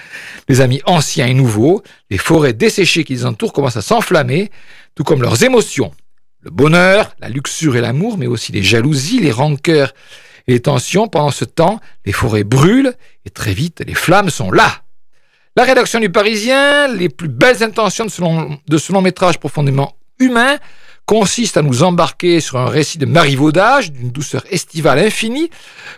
des amis anciens et nouveaux, les forêts desséchées qui les entourent commencent à s'enflammer, tout comme leurs émotions. Le bonheur, la luxure et l'amour, mais aussi les jalousies, les rancœurs et les tensions. Pendant ce temps, les forêts brûlent et très vite, les flammes sont là. La rédaction du Parisien, les plus belles intentions de ce long, métrage profondément humain, consiste à nous embarquer sur un récit de marivaudage, d'une douceur estivale infinie,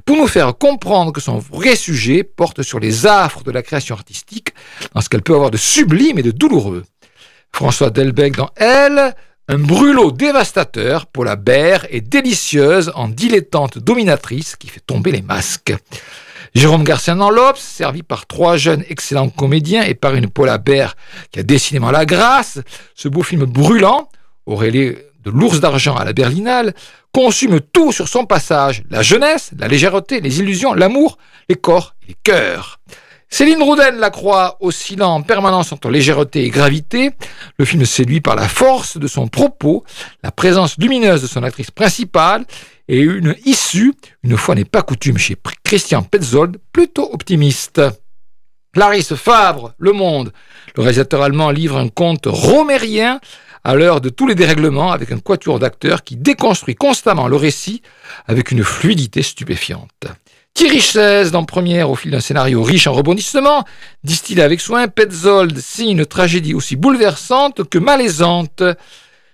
pour nous faire comprendre que son vrai sujet porte sur les affres de la création artistique, dans ce qu'elle peut avoir de sublime et de douloureux. François Delbecq dans Elle, un brûlot dévastateur pour la berre et délicieuse en dilettante dominatrice qui fait tomber les masques. Jérôme Garcia dans l'Obs, servi par trois jeunes excellents comédiens et par une Paula Berre qui a décidément la grâce, ce beau film brûlant, Aurélie de l'ours d'argent à la berlinale, consume tout sur son passage, la jeunesse, la légèreté, les illusions, l'amour, les corps et les cœurs. Céline Rouden la croit oscillant en permanence entre légèreté et gravité. Le film séduit par la force de son propos, la présence lumineuse de son actrice principale et une issue, une fois n'est pas coutume chez Christian Petzold, plutôt optimiste. Clarisse Fabre, Le Monde. Le réalisateur allemand livre un conte romérien à l'heure de tous les dérèglements avec un quatuor d'acteurs qui déconstruit constamment le récit avec une fluidité stupéfiante. Thierry Chaise, dans Première, au fil d'un scénario riche en rebondissements, distillé avec soin, Petzold signe une tragédie aussi bouleversante que malaisante.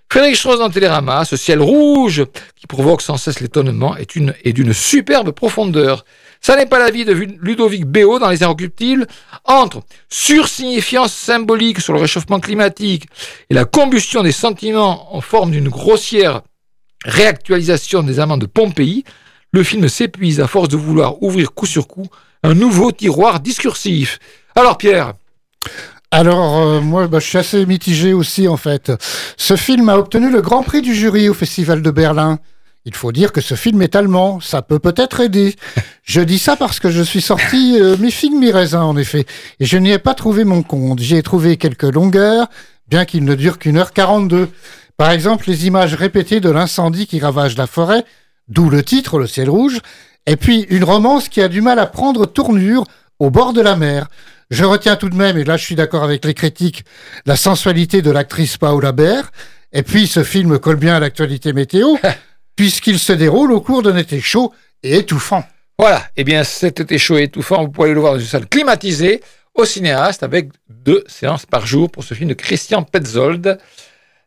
Frédéric Strauss dans Télérama, ce ciel rouge qui provoque sans cesse l'étonnement est, une, est d'une superbe profondeur. Ça n'est pas la vie de Ludovic Béot dans Les Inrecuptibles. Entre sursignifiance symbolique sur le réchauffement climatique et la combustion des sentiments en forme d'une grossière réactualisation des amants de Pompéi, le film s'épuise à force de vouloir ouvrir coup sur coup un nouveau tiroir discursif. Alors Pierre?
Alors, euh, moi, bah, je suis assez mitigé aussi, en fait. Ce film a obtenu le Grand Prix du jury au Festival de Berlin. Il faut dire que ce film est allemand, ça peut peut-être aider. Je dis ça parce que je suis sorti euh, mi-figue, mi-raisin, en effet. Et je n'y ai pas trouvé mon compte. J'y ai trouvé quelques longueurs, bien qu'il ne dure qu'une heure quarante-deux. Par exemple, les images répétées de l'incendie qui ravage la forêt, d'où le titre, Le ciel rouge, et puis une romance qui a du mal à prendre tournure au bord de la mer. Je retiens tout de même, et là je suis d'accord avec les critiques, la sensualité de l'actrice Paola Baer. Et puis ce film colle bien à l'actualité météo, puisqu'il se déroule au cours d'un été chaud et étouffant.
Voilà, et eh bien cet été chaud et étouffant, vous pouvez le voir dans une salle climatisée au cinéaste avec deux séances par jour pour ce film de Christian Petzold.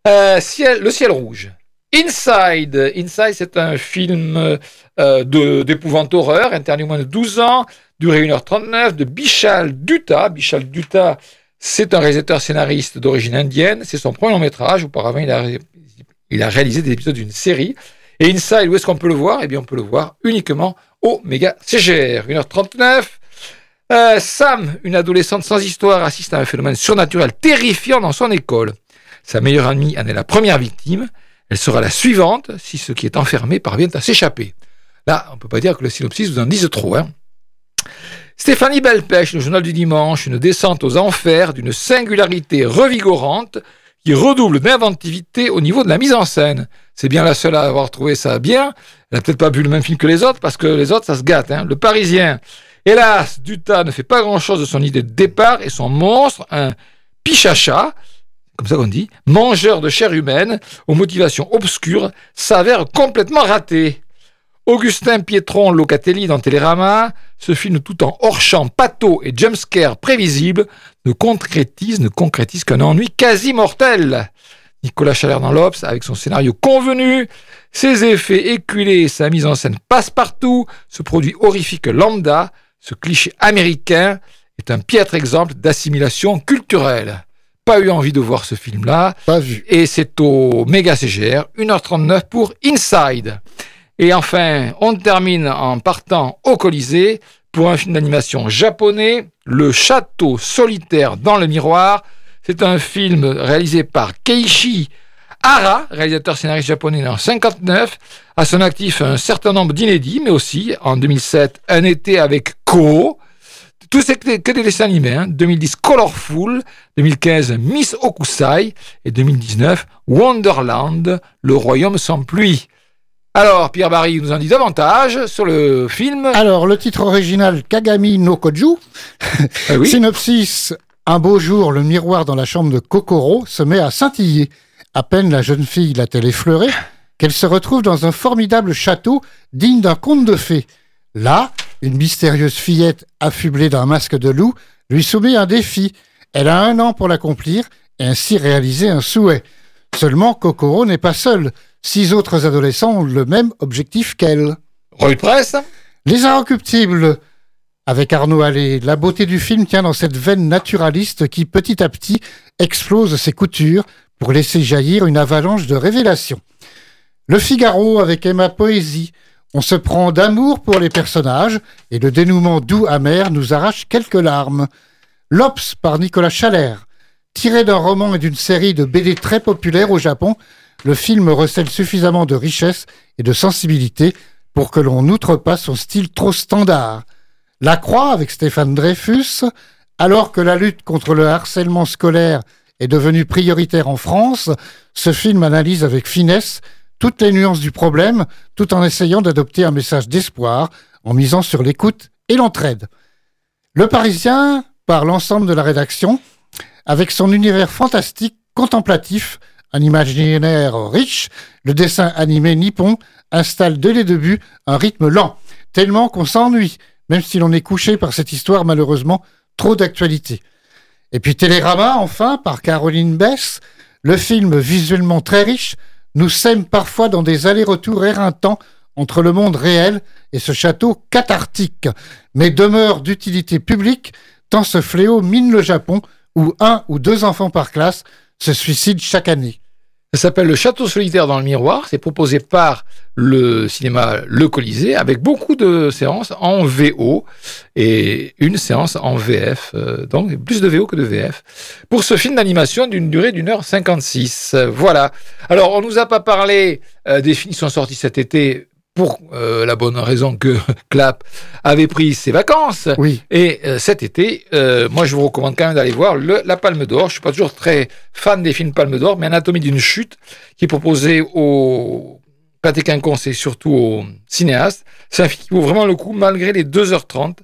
Euh, ciel, le ciel rouge. Inside. Inside, c'est un film euh, d'épouvante horreur, interdit moins de 12 ans, durée 1h39, de Bishal Dutta. Bishal Dutta, c'est un réalisateur scénariste d'origine indienne. C'est son premier long métrage. Auparavant, il a, il a réalisé des épisodes d'une série. Et Inside, où est-ce qu'on peut le voir? Eh bien, on peut le voir uniquement au méga CGR. 1h39. Euh, Sam, une adolescente sans histoire, assiste à un phénomène surnaturel terrifiant dans son école. Sa meilleure amie en est la première victime. Elle sera la suivante si ce qui est enfermé parvient à s'échapper. Là, on ne peut pas dire que le synopsis vous en dise trop. Hein. Stéphanie Belpêche, le journal du dimanche, une descente aux enfers d'une singularité revigorante qui redouble d'inventivité au niveau de la mise en scène. C'est bien la seule à avoir trouvé ça bien. Elle n'a peut-être pas vu le même film que les autres, parce que les autres, ça se gâte. Hein. Le Parisien. Hélas, Dutas ne fait pas grand-chose de son idée de départ et son monstre, un pichacha, comme ça qu'on dit, mangeur de chair humaine aux motivations obscures, s'avère complètement raté. Augustin Pietron Locatelli dans Télérama, ce film tout en hors-champ, pato et jumpscare prévisible, ne concrétise, ne concrétise qu'un ennui quasi mortel. Nicolas Chalère dans l'Obs, avec son scénario convenu, ses effets éculés, sa mise en scène passe-partout, ce produit horrifique lambda, ce cliché américain, est un piètre exemple d'assimilation culturelle pas eu envie de voir ce film-là.
Pas vu.
Et c'est au Méga CGR, 1h39 pour Inside. Et enfin, on termine en partant au Colisée pour un film d'animation japonais, Le Château solitaire dans le miroir. C'est un film réalisé par Keiichi Hara, réalisateur scénariste japonais en 59, à son actif un certain nombre d'inédits, mais aussi en 2007 Un été avec Ko, tout c'est que des dessins animés. 2010 hein. Colorful, 2015 Miss Okusai et 2019 Wonderland, le royaume sans pluie. Alors, Pierre Barry nous en dit davantage sur le film.
Alors, le titre original Kagami no Koju. Ah Synopsis Un beau jour, le miroir dans la chambre de Kokoro se met à scintiller. À peine la jeune fille l'a-t-elle effleuré qu'elle se retrouve dans un formidable château digne d'un conte de fées. Là, une mystérieuse fillette affublée d'un masque de loup lui soumet un défi. Elle a un an pour l'accomplir et ainsi réaliser un souhait. Seulement, Kokoro n'est pas seule. Six autres adolescents ont le même objectif qu'elle.
Rue presse
Les Inrecuptibles avec Arnaud Allais, la beauté du film tient dans cette veine naturaliste qui petit à petit explose ses coutures pour laisser jaillir une avalanche de révélations. Le Figaro avec Emma Poésie, on se prend d'amour pour les personnages et le dénouement doux amer nous arrache quelques larmes. L'Ops par Nicolas Chalère. Tiré d'un roman et d'une série de BD très populaires au Japon, le film recèle suffisamment de richesse et de sensibilité pour que l'on n'outre pas son style trop standard. La Croix avec Stéphane Dreyfus, alors que la lutte contre le harcèlement scolaire est devenue prioritaire en France, ce film analyse avec finesse toutes les nuances du problème, tout en essayant d'adopter un message d'espoir, en misant sur l'écoute et l'entraide. Le Parisien, par l'ensemble de la rédaction, avec son univers fantastique, contemplatif, un imaginaire riche, le dessin animé nippon installe dès les débuts un rythme lent, tellement qu'on s'ennuie, même si l'on est couché par cette histoire malheureusement trop d'actualité. Et puis Télérama, enfin, par Caroline Bess, le film visuellement très riche, nous sème parfois dans des allers-retours éreintants entre le monde réel et ce château cathartique, mais demeure d'utilité publique tant ce fléau mine le Japon où un ou deux enfants par classe se suicident chaque année.
Ça s'appelle Le Château solitaire dans le miroir. C'est proposé par le cinéma Le Colisée avec beaucoup de séances en VO et une séance en VF. Euh, donc plus de VO que de VF. Pour ce film d'animation d'une durée d'une heure 56. Voilà. Alors on nous a pas parlé euh, des films qui sont sortis cet été pour euh, la bonne raison que Clap avait pris ses vacances.
Oui.
Et euh, cet été, euh, moi je vous recommande quand même d'aller voir le, la Palme d'Or. Je suis pas toujours très fan des films Palme d'Or, mais Anatomie d'une chute qui est proposé au Pâté Quinconce et surtout aux cinéastes. C'est un film qui vaut vraiment le coup malgré les 2h30.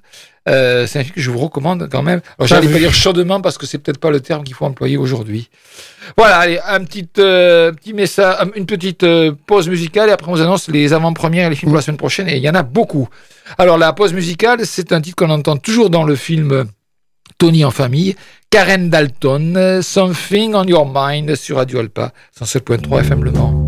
Euh, c'est un film que je vous recommande quand même. Alors, j'allais pas dire chaudement parce que c'est peut-être pas le terme qu'il faut employer aujourd'hui. Voilà, allez, un petit, euh, petit message, une petite euh, pause musicale et après on vous annonce les avant-premières et les films pour la semaine prochaine et il y en a beaucoup. Alors la pause musicale, c'est un titre qu'on entend toujours dans le film Tony en famille, Karen Dalton, Something on Your Mind sur Radio Alpa, 107.3 FM Le Mans.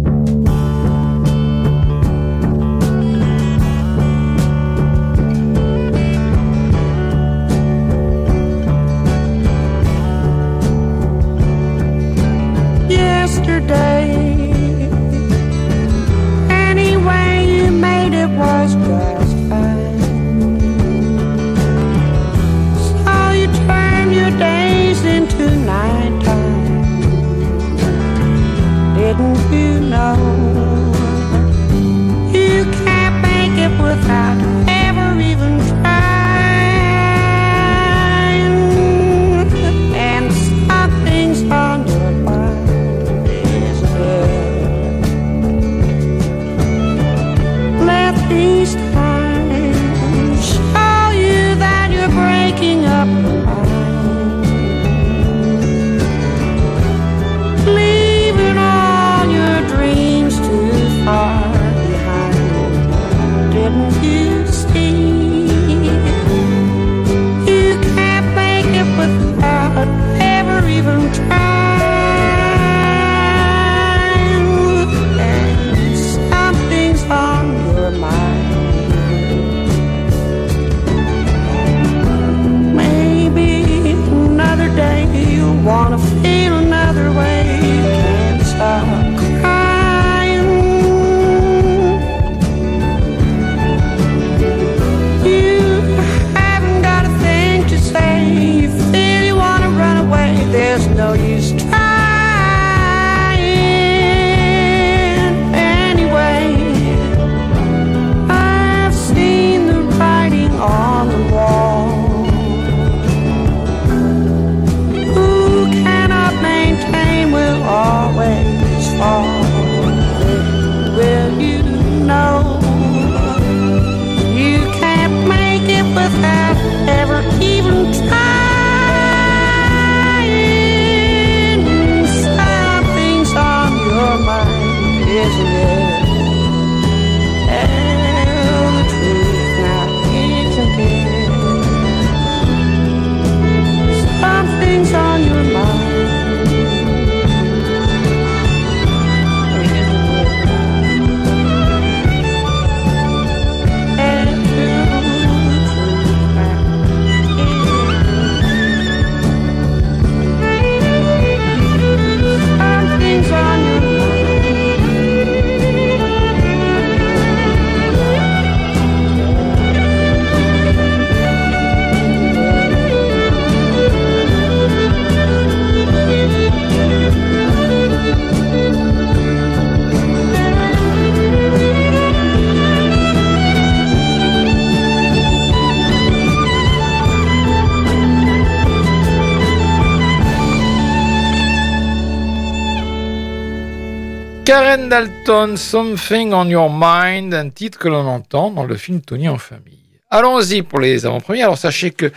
Karen Dalton, Something on Your Mind, un titre que l'on entend dans le film Tony en famille. Allons-y pour les avant-premières. Alors sachez que,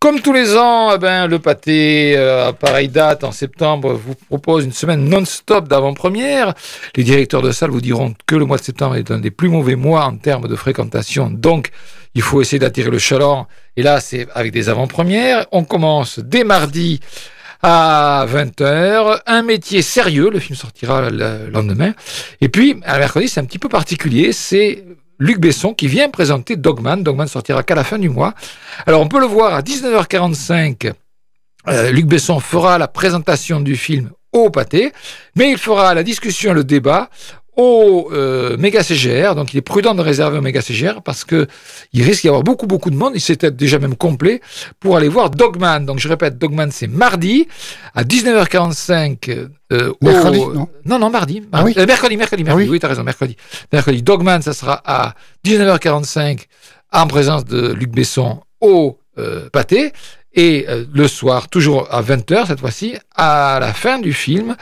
comme tous les ans, eh ben, le pâté, euh, à pareille date, en septembre, vous propose une semaine non-stop d'avant-première. Les directeurs de salle vous diront que le mois de septembre est un des plus mauvais mois en termes de fréquentation. Donc, il faut essayer d'attirer le chaland. Et là, c'est avec des avant-premières. On commence dès mardi à 20h. Un métier sérieux, le film sortira le lendemain. Et puis, à mercredi, c'est un petit peu particulier, c'est Luc Besson qui vient présenter Dogman. Dogman sortira qu'à la fin du mois. Alors, on peut le voir à 19h45. Euh, Luc Besson fera la présentation du film au pâté, mais il fera la discussion, le débat au euh, méga CGR. Donc, il est prudent de réserver au méga CGR parce que il risque d'y avoir beaucoup, beaucoup de monde. Il s'est peut-être déjà même complet pour aller voir Dogman. Donc, je répète, Dogman, c'est mardi à 19h45. Euh,
Mercredi,
au-
non
non, non, mardi.
Ah oui
Euh, mercredi, mercredi,
Ah
mercredi.
oui
oui, t'as raison, mercredi. Mercredi. Dogman, ça sera à 19h45 en présence de Luc Besson au euh, pâté. Et euh, le soir, toujours à 20h cette fois-ci, à la fin du film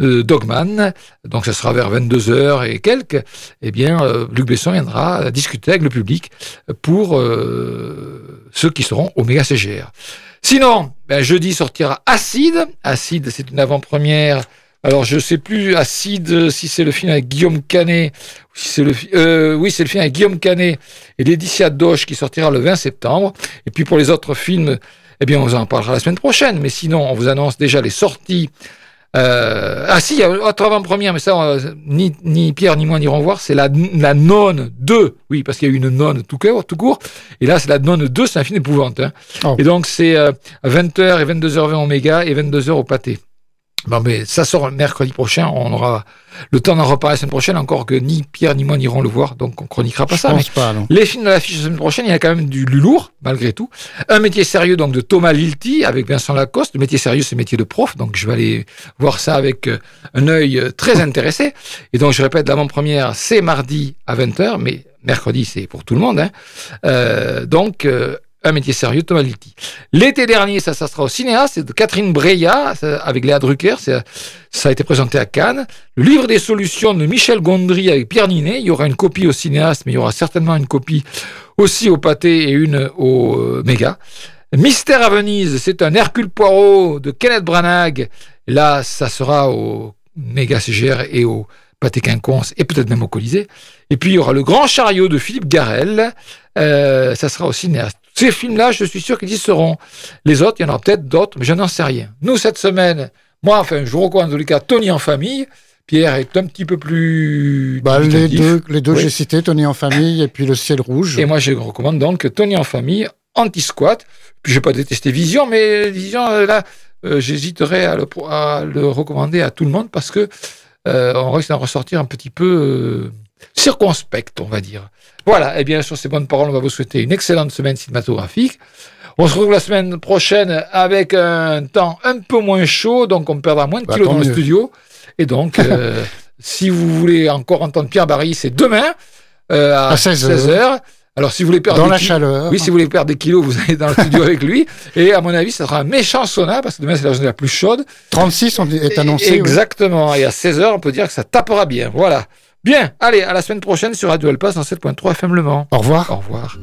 euh, Dogman, donc ça sera vers 22h et quelques, eh bien, euh, Luc Besson viendra discuter avec le public pour euh, ceux qui seront au CGR. Sinon, ben, jeudi sortira Acide. Acide, c'est une avant-première. Alors, je sais plus, Acide, si c'est le film avec Guillaume Canet, oui, c'est le film avec Guillaume Canet et Laetitia Doche qui sortira le 20 septembre. Et puis pour les autres films, eh bien, on vous en parlera la semaine prochaine. Mais sinon, on vous annonce déjà les sorties. Euh, ah si, il y a autre avant-première, mais ça, euh, ni, ni Pierre ni moi n'irons voir, c'est la, la Nonne 2. Oui, parce qu'il y a eu une Nonne tout court, tout court. Et là, c'est la Nonne 2, c'est un film d'épouvante. Hein.
Oh.
Et donc, c'est euh, à 20h et 22h20 au Méga et 22h au Pâté. Bon, mais ça sort mercredi prochain. On aura le temps d'en reparler la semaine prochaine, encore que ni Pierre ni moi n'irons le voir, donc on chroniquera pas
Je
ça. mais-
pense pas, non.
les films de l'affiche la semaine prochaine, il y a quand même du, lourd, malgré tout. Un métier sérieux, donc, de Thomas Lilti, avec Vincent Lacoste. Le métier sérieux, c'est le métier de prof, donc je vais aller voir ça avec euh, un œil euh, très intéressé. Et donc, je répète, l'avant-première, c'est mardi à 20h, mais mercredi, c'est pour tout le monde. Hein. Euh, donc, euh, un métier sérieux, Thomas Lilti. L'été dernier, ça, ça sera au cinéma, c'est de Catherine Breillat, avec Léa Drucker, ça a été présenté à Cannes. Le livre des solutions de Michel Gondry avec Pierre Ninet, il y aura une copie au cinéaste, mais il y aura certainement une copie aussi au pâté et une au euh, méga. Mystère à Venise, c'est un Hercule Poirot de Kenneth Branagh. Là, ça sera au méga CGR et au pâté quinconce et peut-être même au Colisée. Et puis, il y aura le Grand Chariot de Philippe Garel. Euh, ça sera au cinéaste. Ces films-là, je suis sûr qu'ils y seront. Les autres, il y en aura peut-être d'autres, mais je n'en sais rien. Nous, cette semaine, moi, enfin, je vous recommande en tous les cas Tony en famille. Pierre est un petit peu plus.
Bah, les deux, les deux
Oui.
j'ai cités, Tony en famille et puis le ciel rouge.
Et moi, je recommande donc Tony en famille, anti-squat. Puis, je vais pas détester Vision, mais Vision, euh, là, euh, j'hésiterais à le, à le recommander à tout le monde parce que euh, on risque d'en ressortir un petit peu euh, circonspect, on va dire. Voilà, et bien sur ces bonnes paroles, on va vous souhaiter une excellente semaine cinématographique. On se retrouve la semaine prochaine avec un temps un peu moins chaud, donc on perdra moins de
Bah,
kilos dans le studio. Et donc, euh, si vous voulez encore entendre Pierre Barry, c'est demain euh, à,
À 16 heures.
16h. Alors, si vous voulez perdre
Dans la chaleur.
oui, si vous voulez perdre des kilos, vous allez dans le studio avec lui. Et à mon avis, ça sera un méchant sauna parce que demain, c'est la journée la plus chaude.
36 on dit- est annoncé. oui.
Exactement. Et à 16h, on peut dire que ça tapera bien. Voilà. Bien, allez, à la semaine prochaine sur Radio Alpa 107.3 FM Le Mans.
Au revoir.
Au revoir.